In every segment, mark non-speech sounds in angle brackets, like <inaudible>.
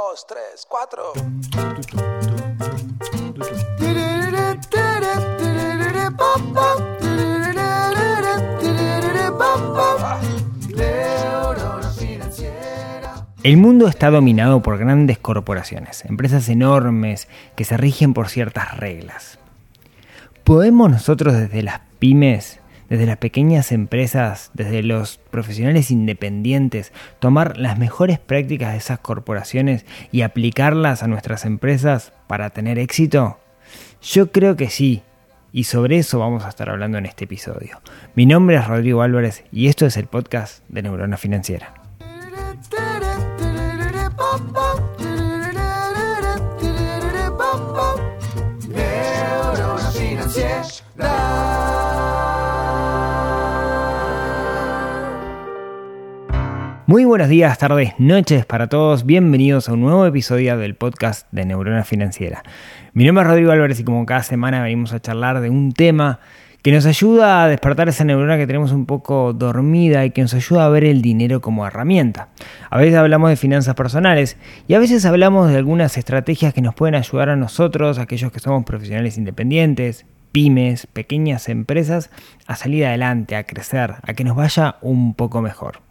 dos, tres, cuatro. El mundo está dominado por grandes corporaciones, empresas enormes que se rigen por ciertas reglas. ¿Podemos nosotros desde las pymes, desde las pequeñas empresas, desde los profesionales independientes, tomar las mejores prácticas de esas corporaciones y aplicarlas a nuestras empresas para tener éxito? Yo creo que sí, y sobre eso vamos a estar hablando en este episodio. Mi nombre es Rodrigo Álvarez y esto es el podcast de Neurona Financiera. Muy buenos días, tardes, noches para todos. Bienvenidos a un nuevo episodio del podcast de Neurona Financiera. Mi nombre es Rodrigo Álvarez y como cada semana venimos a charlar de un tema que nos ayuda a despertar esa neurona que tenemos un poco dormida y que nos ayuda a ver el dinero como herramienta. A veces hablamos de finanzas personales y a veces hablamos de algunas estrategias que nos pueden ayudar a nosotros, aquellos que somos profesionales independientes, pymes, pequeñas empresas, a salir adelante, a crecer, a que nos vaya un poco mejor.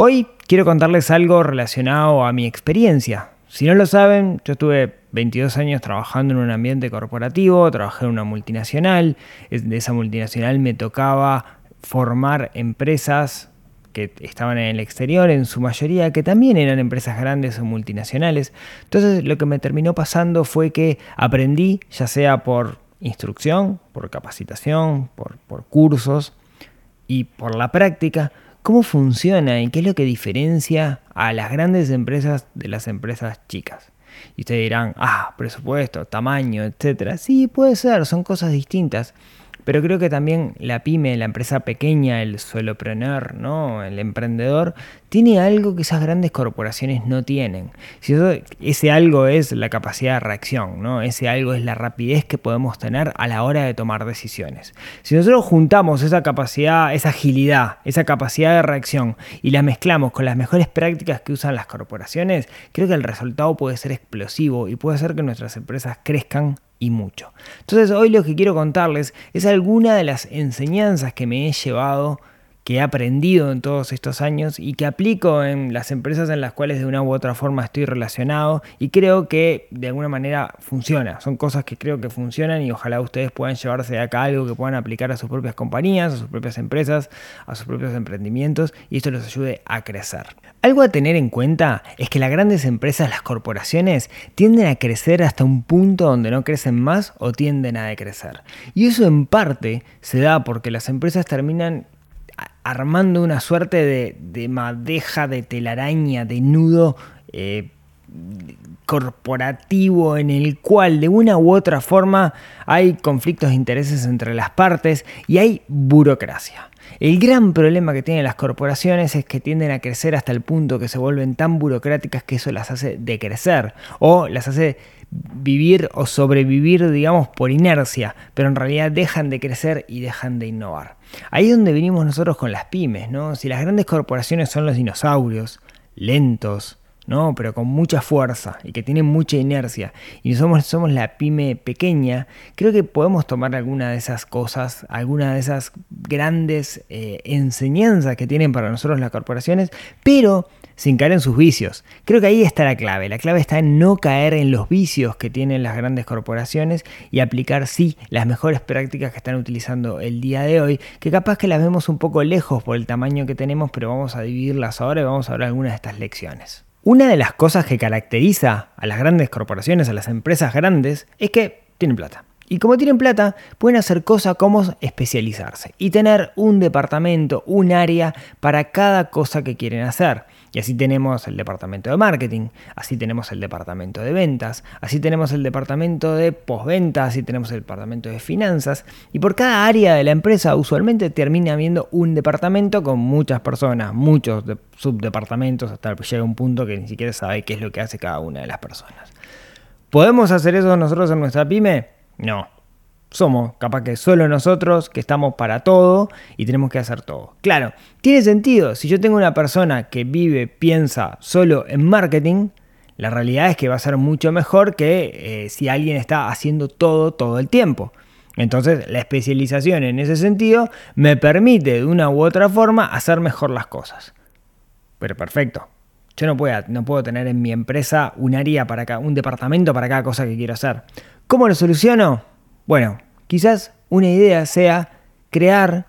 Hoy quiero contarles algo relacionado a mi experiencia. Si no lo saben, yo estuve 22 años trabajando en un ambiente corporativo, trabajé en una multinacional, de esa multinacional me tocaba formar empresas que estaban en el exterior en su mayoría, que también eran empresas grandes o multinacionales. Entonces lo que me terminó pasando fue que aprendí, ya sea por instrucción, por capacitación, por, por cursos y por la práctica, cómo funciona y qué es lo que diferencia a las grandes empresas de las empresas chicas. Y ustedes dirán, ah, presupuesto, tamaño, etcétera. Sí, puede ser, son cosas distintas. Pero creo que también la pyme, la empresa pequeña, el solopreneur, ¿no? el emprendedor, tiene algo que esas grandes corporaciones no tienen. Si ese algo es la capacidad de reacción, ¿no? ese algo es la rapidez que podemos tener a la hora de tomar decisiones. Si nosotros juntamos esa capacidad, esa agilidad, esa capacidad de reacción y la mezclamos con las mejores prácticas que usan las corporaciones, creo que el resultado puede ser explosivo y puede hacer que nuestras empresas crezcan y mucho. Entonces hoy lo que quiero contarles es alguna de las enseñanzas que me he llevado que he aprendido en todos estos años y que aplico en las empresas en las cuales de una u otra forma estoy relacionado y creo que de alguna manera funciona. Son cosas que creo que funcionan y ojalá ustedes puedan llevarse de acá algo que puedan aplicar a sus propias compañías, a sus propias empresas, a sus propios emprendimientos y esto les ayude a crecer. Algo a tener en cuenta es que las grandes empresas, las corporaciones, tienden a crecer hasta un punto donde no crecen más o tienden a decrecer. Y eso en parte se da porque las empresas terminan armando una suerte de, madeja, de telaraña, de nudo eh, corporativo en el cual de una u otra forma hay conflictos de intereses entre las partes y hay burocracia. El gran problema que tienen las corporaciones es que tienden a crecer hasta el punto que se vuelven tan burocráticas que eso las hace decrecer o las hace vivir o sobrevivir, digamos, por inercia, pero en realidad dejan de crecer y dejan de innovar. Ahí es donde venimos nosotros con las pymes, ¿no? Si las grandes corporaciones son los dinosaurios, lentos, ¿no? Pero con mucha fuerza y que tienen mucha inercia. Y somos, somos la pyme pequeña. Creo que podemos tomar alguna de esas cosas, alguna de esas grandes eh, enseñanzas que tienen para nosotros las corporaciones, pero sin caer en sus vicios. Creo que ahí está la clave. La clave está en no caer en los vicios que tienen las grandes corporaciones y aplicar, sí, las mejores prácticas que están utilizando el día de hoy, que capaz que las vemos un poco lejos por el tamaño que tenemos, pero vamos a dividirlas ahora y vamos a ver algunas de estas lecciones. Una de las cosas que caracteriza a las grandes corporaciones, a las empresas grandes, es que tienen plata. Y como tienen plata, pueden hacer cosas como especializarse y tener un departamento, un área para cada cosa que quieren hacer. Y así tenemos el departamento de marketing, así tenemos el departamento de ventas, así tenemos el departamento de postventa, así tenemos el departamento de finanzas. Y por cada área de la empresa usualmente termina habiendo un departamento con muchas personas, muchos subdepartamentos, hasta que llega un punto que ni siquiera sabe qué es lo que hace cada una de las personas. ¿Podemos hacer eso nosotros en nuestra pyme? No somos capaz que solo nosotros que estamos para todo y tenemos que hacer todo. Claro, tiene sentido. Si yo tengo una persona que vive, piensa solo en marketing, La realidad es que va a ser mucho mejor que eh, si alguien está haciendo todo todo el tiempo. Entonces la especialización en ese sentido me permite de una u otra forma hacer mejor las cosas. Pero perfecto. Yo no puedo, no puedo tener en mi empresa un área para cada, un departamento para cada cosa que quiero hacer. ¿Cómo lo soluciono? Bueno, quizás una idea sea crear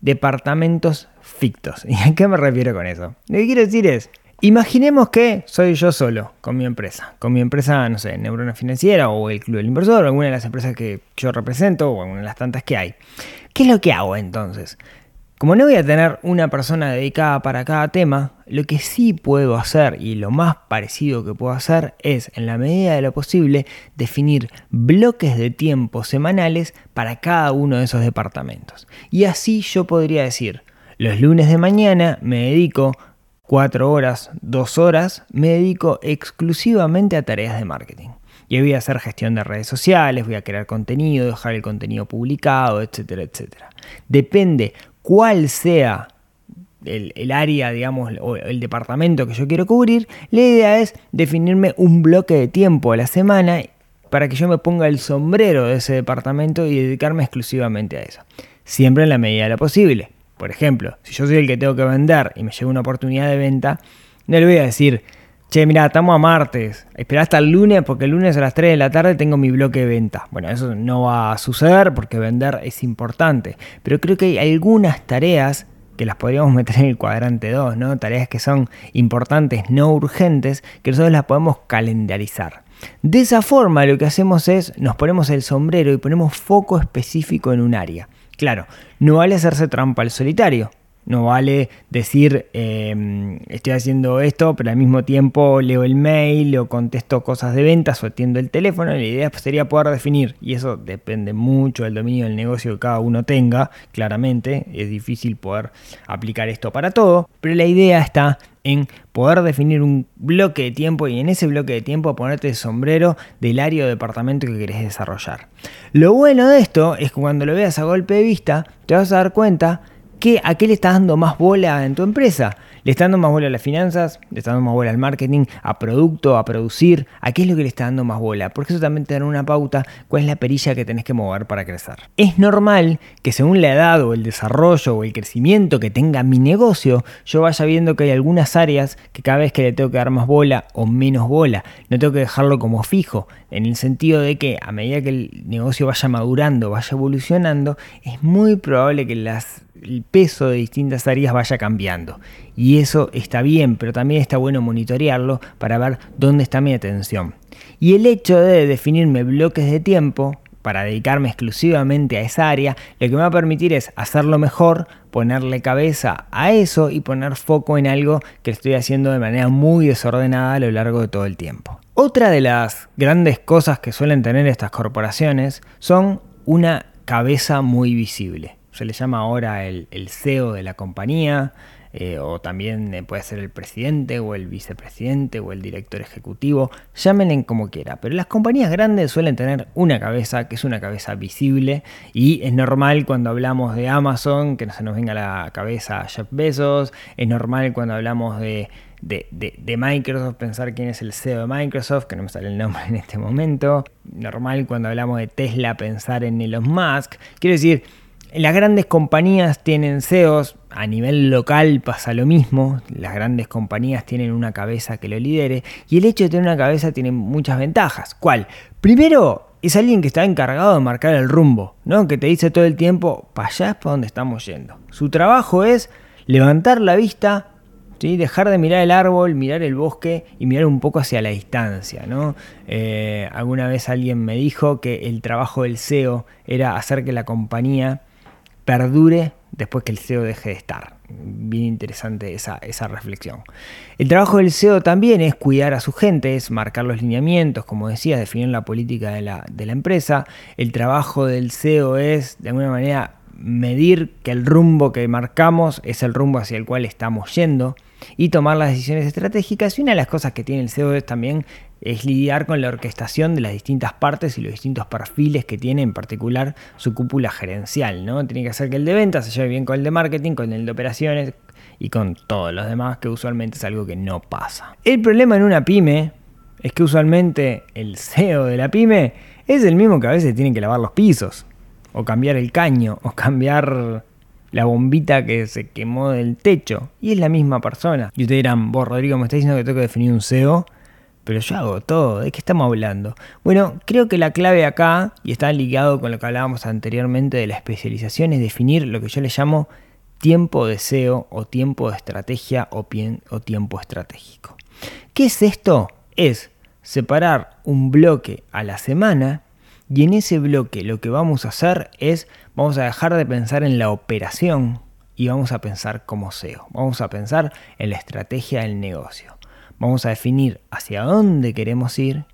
departamentos fictos. <laughs> ¿Y a qué me refiero con eso? Lo que quiero decir es, imaginemos que soy yo solo con mi empresa, con mi empresa, no sé, Neurona Financiera o el Club del Inversor, alguna de las empresas que yo represento o alguna de las tantas que hay. ¿Qué es lo que hago entonces? Como no voy a tener una persona dedicada para cada tema, lo que sí puedo hacer y lo más parecido que puedo hacer es, en la medida de lo posible, definir bloques de tiempo semanales para cada uno de esos departamentos. Y así yo podría decir, los lunes de mañana me dedico cuatro horas, dos horas, me dedico exclusivamente a tareas de marketing. Y voy a hacer gestión de redes sociales, voy a crear contenido, dejar el contenido publicado, etcétera, etcétera. Depende cuál sea el, área, digamos, o el departamento que yo quiero cubrir, la idea es definirme un bloque de tiempo a la semana para que yo me ponga el sombrero de ese departamento y dedicarme exclusivamente a eso. Siempre en la medida de lo posible. Por ejemplo, si yo soy el que tengo que vender y me llega una oportunidad de venta, no le voy a decir, che, mira, estamos a martes, espera hasta el lunes porque el lunes a las 3 de la tarde tengo mi bloque de venta. Bueno, eso no va a suceder porque vender es importante, pero creo que hay algunas tareas que las podríamos <laughs> meter en el cuadrante 2, ¿no? Tareas que son importantes, no urgentes, que nosotros las podemos calendarizar. De esa forma lo que hacemos es, nos ponemos el sombrero y ponemos foco específico en un área. Claro, no vale hacerse trampa al solitario. No vale decir, em, estoy haciendo esto, pero al mismo tiempo leo el mail o contesto cosas de ventas o atiendo el teléfono. La idea sería poder definir, y eso depende mucho del dominio del negocio que cada uno tenga, claramente. Es difícil poder aplicar esto para todo, pero la idea está en poder definir un bloque de tiempo y en ese bloque de tiempo ponerte el sombrero del área o departamento que querés desarrollar. Lo bueno de esto es que cuando lo veas a golpe de vista, te vas a dar cuenta ¿a qué le estás dando más bola en tu empresa? ¿Le estás dando más bola a las finanzas? ¿Le estás dando más bola al marketing? ¿A producto? ¿A producir? ¿A qué es lo que le está dando más bola? Porque eso también te da una pauta cuál es la perilla que tenés que mover para crecer. Es normal que según la edad o el desarrollo o el crecimiento que tenga mi negocio, yo vaya viendo que hay algunas áreas que cada vez que le tengo que dar más bola o menos bola, no tengo que dejarlo como fijo, en el sentido de que a medida que el negocio vaya madurando, vaya evolucionando, es muy probable que el peso de distintas áreas vaya cambiando. Y eso está bien, pero también está bueno monitorearlo para ver dónde está mi atención. Y el hecho de definirme bloques de tiempo para dedicarme exclusivamente a esa área, lo que me va a permitir es hacerlo mejor, ponerle cabeza a eso y poner foco en algo que estoy haciendo de manera muy desordenada a lo largo de todo el tiempo. Otra de las grandes cosas que suelen tener estas corporaciones son una cabeza muy visible se le llama ahora el, CEO de la compañía, eh, o también eh, puede ser el presidente o el vicepresidente o el director ejecutivo, llámenle como quiera, pero las compañías grandes suelen tener una cabeza que es una cabeza visible y es normal cuando hablamos de Amazon que no se nos venga la cabeza Jeff Bezos, es normal cuando hablamos de, de, de, Microsoft pensar quién es el CEO de Microsoft, que no me sale el nombre en este momento, normal cuando hablamos de Tesla pensar en Elon Musk, quiero decir, las grandes compañías tienen CEOs, a nivel local pasa lo mismo, las grandes compañías tienen una cabeza que lo lidere y el hecho de tener una cabeza tiene muchas ventajas. ¿Cuál? Primero, es alguien que está encargado de marcar el rumbo, ¿no? que te dice todo el tiempo, para allá es para donde estamos yendo. Su trabajo es levantar la vista, ¿sí? dejar de mirar el árbol, mirar el bosque y mirar un poco hacia la distancia. ¿no? Eh, alguna vez alguien me dijo que el trabajo del CEO era hacer que la compañía perdure después que el CEO deje de estar. Bien interesante esa, esa, reflexión. El trabajo del CEO también es cuidar a su gente, es marcar los lineamientos, como decía, definir la política de la, de la empresa. El trabajo del CEO es, de alguna manera, medir que el rumbo que marcamos es el rumbo hacia el cual estamos yendo y tomar las decisiones estratégicas. Y una de las cosas que tiene el CEO es también es lidiar con la orquestación de las distintas partes y los distintos perfiles que tiene en particular su cúpula gerencial, ¿no? Tiene que hacer que el de ventas se lleve bien con el de marketing, con el de operaciones y con todos los demás, que usualmente es algo que no pasa. El problema en una pyme es que usualmente el CEO de la pyme es el mismo que a veces tiene que lavar los pisos, o cambiar el caño, o cambiar la bombita que se quemó del techo. Y es la misma persona. Y ustedes dirán, vos Rodrigo, me estás diciendo que tengo que definir un CEO. Pero yo hago todo, ¿de qué estamos hablando? Bueno, creo que la clave acá, y está ligado con lo que hablábamos anteriormente de la especialización, es definir lo que yo le llamo tiempo de SEO o tiempo de estrategia o, o tiempo estratégico. ¿Qué es esto? Es separar un bloque a la semana y en ese bloque lo que vamos a hacer es, vamos a dejar de pensar en la operación y vamos a pensar como SEO. Vamos a pensar en la estrategia del negocio. Vamos a definir hacia dónde queremos ir.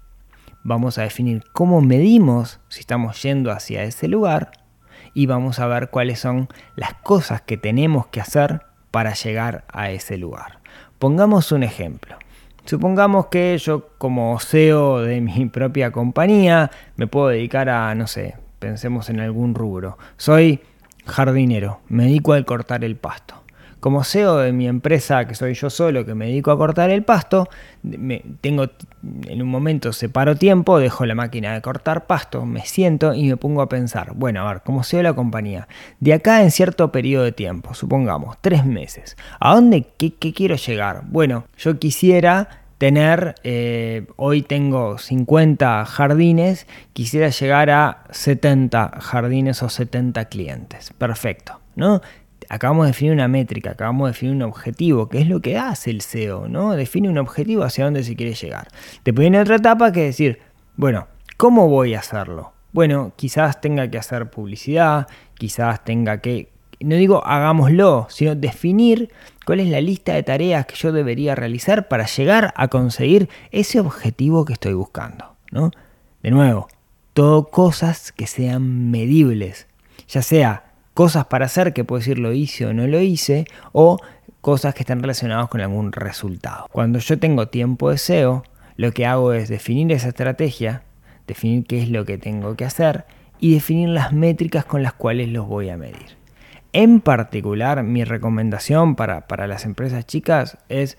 Vamos a definir cómo medimos si estamos yendo hacia ese lugar. Y vamos a ver cuáles son las cosas que tenemos que hacer para llegar a ese lugar. Pongamos un ejemplo. Supongamos que yo como CEO de mi <laughs> propia compañía me puedo dedicar a, no sé, pensemos en algún rubro. Soy jardinero, me dedico a cortar el pasto. Como CEO de mi empresa, que soy yo solo, que me dedico a cortar el pasto, me, tengo en un momento separo tiempo, dejo la máquina de cortar pasto, me siento y me pongo a pensar, bueno, a ver, como CEO de la compañía, de acá en cierto periodo de tiempo, supongamos tres meses, ¿a dónde, qué, quiero llegar? Bueno, yo quisiera tener, eh, hoy tengo 50 jardines, quisiera llegar a 70 jardines o 70 clientes. Perfecto, ¿no? Acabamos de definir una métrica, acabamos de definir un objetivo, que es lo que hace el SEO, ¿no? Define un objetivo hacia dónde se quiere llegar. Después viene otra etapa que decir, bueno, ¿cómo voy a hacerlo? Bueno, quizás tenga que hacer publicidad, quizás tenga que, no digo hagámoslo, sino definir cuál es la lista de tareas que yo debería realizar para llegar a conseguir ese objetivo que estoy buscando, ¿no? De nuevo, todo cosas que sean medibles, ya sea cosas para hacer que puedo decir lo hice o no lo hice, o cosas que están relacionadas con algún resultado. Cuando yo tengo tiempo de SEO, lo que hago es definir esa estrategia, definir qué es lo que tengo que hacer y definir las métricas con las cuales los voy a medir. En particular, mi recomendación para, para las empresas chicas es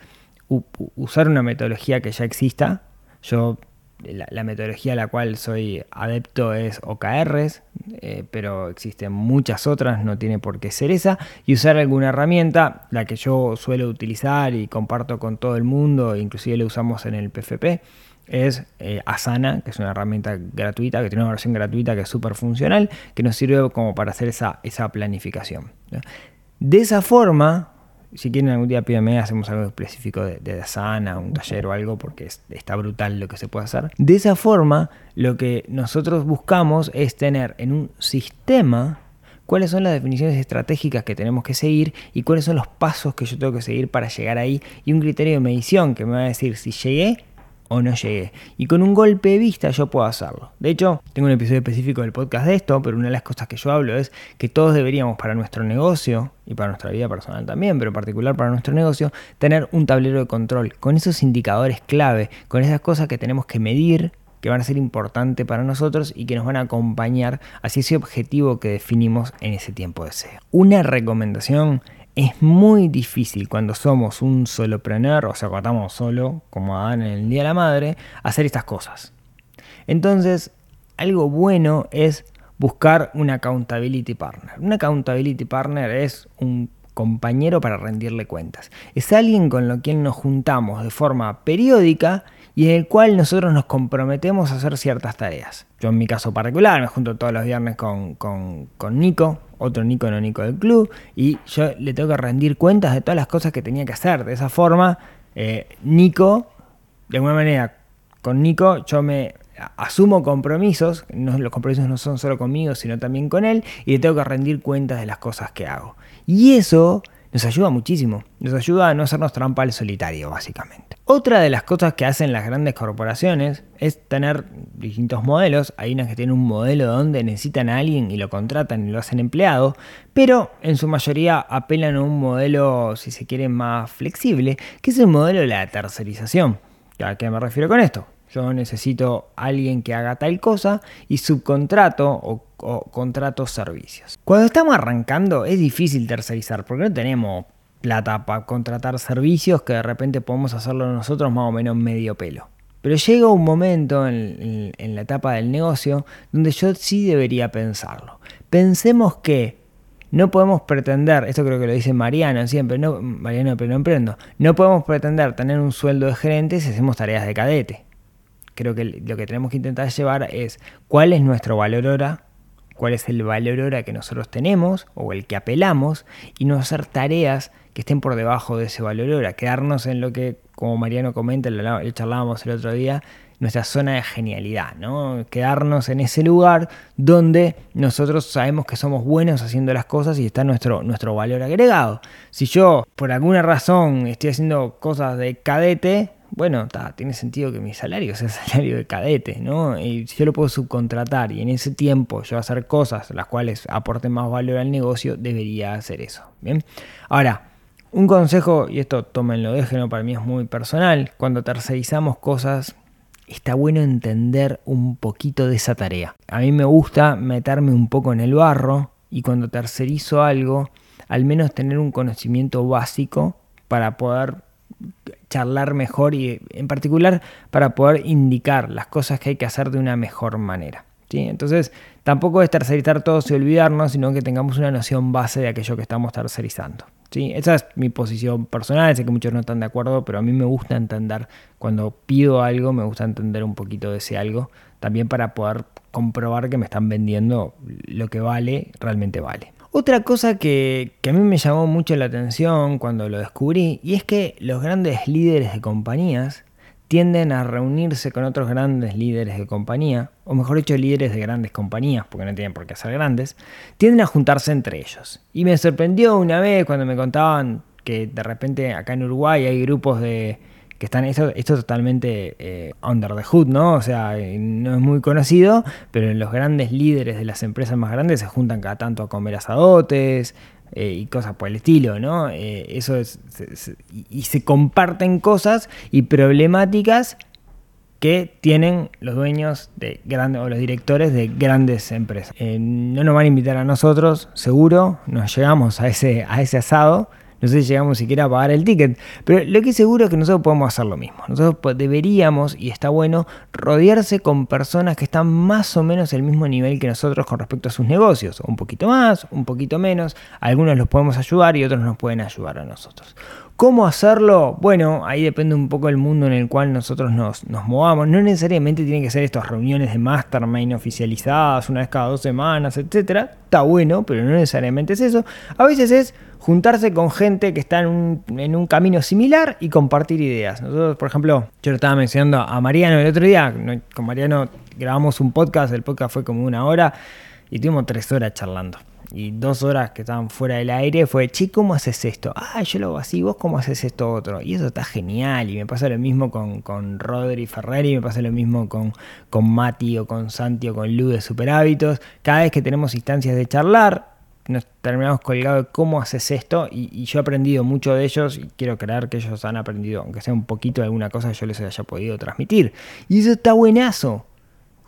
usar una metodología que ya exista. Yo la, metodología a la cual soy adepto es OKRs, eh, pero existen muchas otras, no tiene por qué ser esa, y usar alguna herramienta, la que yo suelo utilizar y comparto con todo el mundo, inclusive la usamos en el PFP, es eh, Asana, que es una herramienta gratuita, que tiene una versión gratuita que es súper funcional, que nos sirve como para hacer esa, esa planificación. De esa forma, si quieren algún día pídeme, hacemos algo específico de, de Asana, un taller o algo, porque está brutal lo que se puede hacer. De esa forma, lo que nosotros buscamos es tener en un sistema cuáles son las definiciones estratégicas que tenemos que seguir y cuáles son los pasos que yo tengo que seguir para llegar ahí y un criterio de medición que me va a decir si llegué o no llegué. Y con un golpe de vista yo puedo hacerlo. De hecho, tengo un episodio específico del podcast de esto, pero una de las cosas que yo hablo es que todos deberíamos para nuestro negocio y para nuestra vida personal también, pero en particular para nuestro negocio, tener un tablero de control con esos indicadores clave, con esas cosas que tenemos que medir que van a ser importantes para nosotros y que nos van a acompañar hacia ese objetivo que definimos en ese tiempo de SEO. Una recomendación es muy difícil cuando somos un solopreneur, o sea, cuando estamos solo, como Adán en el Día de la Madre, hacer estas cosas. Entonces, algo bueno es buscar un accountability partner. Un accountability partner es un compañero para rendirle cuentas. Es alguien con lo quien nos juntamos de forma periódica y en el cual nosotros nos comprometemos a hacer ciertas tareas. Yo en mi caso particular me junto todos los viernes con, con, con Nico, otro Nico no Nico del club, y yo le tengo que rendir cuentas de todas las cosas que tenía que hacer. De esa forma, eh, Nico, de alguna manera, con Nico yo me asumo compromisos, no, los compromisos no son solo conmigo, sino también con él, y le tengo que rendir cuentas de las cosas que hago. Y eso nos ayuda muchísimo, nos ayuda a no hacernos trampa al solitario, básicamente. Otra de las cosas que hacen las grandes corporaciones es tener distintos modelos. Hay unas que tienen un modelo donde necesitan a alguien y lo contratan y lo hacen empleado, pero en su mayoría apelan a un modelo, si se quiere, más flexible, que es el modelo de la tercerización. ¿A qué me refiero con esto? Yo necesito alguien que haga tal cosa y subcontrato o, contrato servicios. Cuando estamos arrancando es difícil tercerizar porque no tenemos plata para contratar servicios que de repente podemos hacerlo nosotros más o menos medio pelo. Pero llega un momento en, la etapa del negocio donde yo sí debería pensarlo. Pensemos que no podemos pretender, esto creo que lo dice Mariano siempre, no, Mariano pero no emprendo, no podemos pretender tener un sueldo de gerente si hacemos tareas de cadete. Creo que lo que tenemos que intentar llevar es cuál es nuestro valor hora, cuál es el valor hora que nosotros tenemos o el que apelamos y no hacer tareas que estén por debajo de ese valor hora, quedarnos en lo que, como Mariano comenta, lo, charlábamos el otro día, nuestra zona de genialidad, ¿no? Quedarnos en ese lugar donde nosotros sabemos que somos buenos haciendo las cosas y está nuestro, nuestro valor agregado. Si yo, por alguna razón, estoy haciendo cosas de cadete, bueno, tiene sentido que mi salario sea <laughs> salario de cadete, ¿no? Y si yo lo puedo subcontratar y en ese tiempo yo hacer cosas las cuales aporten más valor al negocio, debería hacer eso, ¿bien? Ahora, un consejo, y esto tómenlo, déjenlo, para mí es muy personal, cuando tercerizamos cosas, está bueno entender un poquito de esa tarea. A mí me gusta meterme un poco en el barro y cuando tercerizo algo, al menos tener un conocimiento básico para poder charlar mejor y en particular para poder indicar las cosas que hay que hacer de una mejor manera. ¿sí? Entonces, tampoco es tercerizar todo y olvidarnos, sino que tengamos una noción base de aquello que estamos tercerizando. ¿sí? Esa es mi posición personal, sé que muchos no están de acuerdo, pero a mí me gusta entender, cuando pido algo, me gusta entender un poquito de ese algo, también para poder comprobar que me están vendiendo lo que vale, realmente vale. Otra cosa que, a mí me llamó mucho la atención cuando lo descubrí, y es que los grandes líderes de compañías tienden a reunirse con otros grandes líderes de compañía, o mejor dicho, líderes de grandes compañías, porque no tienen por qué ser grandes, tienden a juntarse entre ellos. Y me sorprendió una vez cuando me contaban que de repente acá en Uruguay hay grupos de que están, esto, esto totalmente eh, under the hood, ¿no? O sea, no es muy conocido, pero los grandes líderes de las empresas más grandes se juntan cada tanto a comer asadotes, eh, y cosas por el estilo, ¿no? Eh, eso es, y se comparten cosas y problemáticas que tienen los dueños de grandes o los directores de grandes empresas. Eh, no nos van a invitar a nosotros, seguro, nos llegamos a ese, a ese asado, no sé si llegamos siquiera a pagar el ticket, pero lo que seguro es que nosotros podemos hacer lo mismo. Nosotros deberíamos, y está bueno, rodearse con personas que están más o menos al mismo nivel que nosotros con respecto a sus negocios. Un poquito más, un poquito menos. Algunos los podemos ayudar y otros nos pueden ayudar a nosotros. ¿Cómo hacerlo? Bueno, ahí depende un poco del mundo en el cual nosotros nos, nos movamos. No necesariamente tienen que ser estas reuniones de mastermind oficializadas una vez cada dos semanas, etc. Está bueno, pero no necesariamente es eso. A veces es juntarse con gente que está en un, en un, camino similar y compartir ideas. Nosotros, por ejemplo, yo lo estaba mencionando a Mariano el otro día, con Mariano grabamos un podcast, el podcast fue como una hora y tuvimos tres horas charlando y dos horas que estaban fuera del aire fue, che, ¿cómo haces esto? Ah, yo lo hago así, vos cómo haces esto otro. Y eso está genial. Y me pasa lo mismo con, con Rodri Ferreri, me pasa lo mismo con, con Mati o con Santi o con Lu de Super Hábitos. Cada vez que tenemos instancias de charlar, nos terminamos colgados de cómo haces esto y, y, yo he aprendido mucho de ellos y quiero creer que ellos han aprendido, aunque sea un poquito de alguna cosa que yo les haya podido transmitir. Y eso está buenazo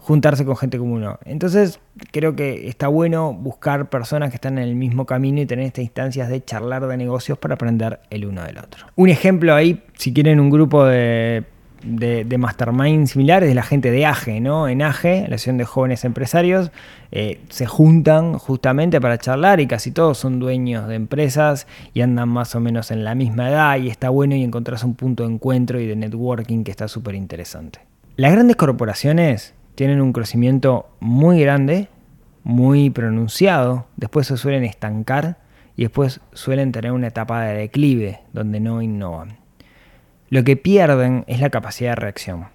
juntarse con gente como uno. Entonces, creo que está bueno buscar personas que están en el mismo camino y tener estas instancias de charlar de negocios para aprender el uno del otro. Un ejemplo ahí, si quieren un grupo de, de, mastermind similares, de la gente de AGE, ¿no? En AGE, la Asociación de Jóvenes Empresarios, eh, se juntan justamente para charlar y casi todos son dueños de empresas y andan más o menos en la misma edad y está bueno y encontrás un punto de encuentro y de networking que está súper interesante. Las grandes corporaciones tienen un crecimiento muy grande, muy pronunciado, después se suelen estancar y después suelen tener una etapa de declive donde no innovan. Lo que pierden es la capacidad de reacción.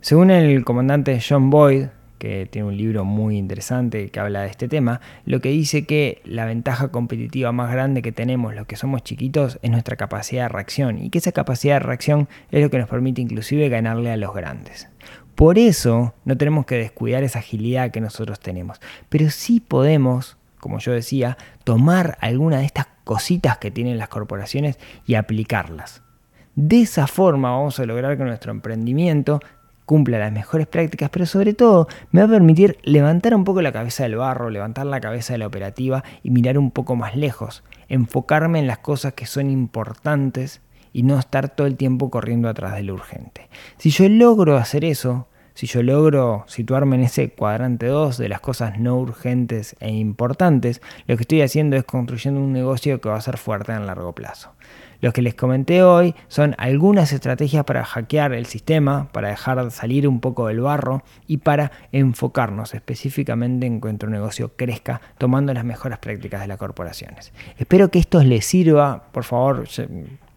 Según el comandante John Boyd, que tiene un libro muy interesante que habla de este tema, lo que dice que la ventaja competitiva más grande que tenemos los que somos chiquitos es nuestra capacidad de reacción y que esa capacidad de reacción es lo que nos permite inclusive ganarle a los grandes. Por eso no tenemos que descuidar esa agilidad que nosotros tenemos. Pero sí podemos, como yo decía, tomar alguna de estas cositas que tienen las corporaciones y aplicarlas. De esa forma vamos a lograr que nuestro emprendimiento cumpla las mejores prácticas, pero sobre todo me va a permitir levantar un poco la cabeza del barro, levantar la cabeza de la operativa y mirar un poco más lejos, enfocarme en las cosas que son importantes y no estar todo el tiempo corriendo atrás de lo urgente. Si yo logro hacer eso, si yo logro situarme en ese cuadrante 2 de las cosas no urgentes e importantes, lo que estoy haciendo es construyendo un negocio que va a ser fuerte en largo plazo. Lo que les comenté hoy son algunas estrategias para hackear el sistema, para dejar salir un poco del barro y para enfocarnos específicamente en que nuestro negocio crezca tomando las mejores prácticas de las corporaciones. Espero que esto les sirva, por favor,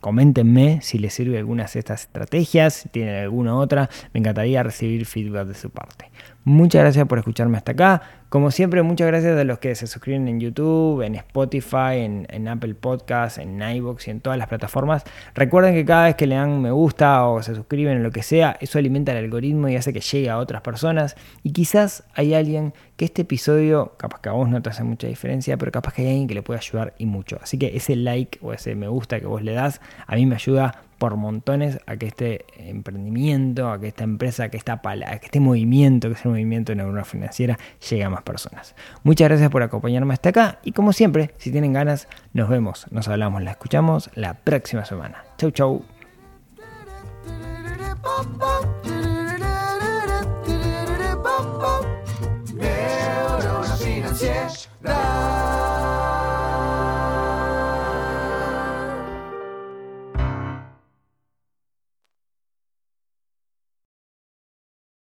Coméntenme si les sirve alguna de estas estrategias, si tienen alguna otra. Me encantaría recibir feedback de su parte. Muchas gracias por escucharme hasta acá. Como siempre, muchas gracias a los que se suscriben en YouTube, en Spotify, en, Apple Podcasts, en iVoox y en todas las plataformas. Recuerden que cada vez que le dan me gusta o se suscriben o lo que sea, eso alimenta el algoritmo y hace que llegue a otras personas. Y quizás hay alguien que este episodio, capaz que a vos no te hace mucha diferencia, pero capaz que hay alguien que le puede ayudar y mucho. Así que ese like o ese me gusta que vos le das, a mí me ayuda por montones a que este emprendimiento, a que esta empresa, a que, esta a que este movimiento, que es el movimiento de neurona financiera, llegue a más personas. Muchas gracias por acompañarme hasta acá y como siempre, si tienen ganas, nos vemos, nos hablamos, la escuchamos la próxima semana. Chau, chau.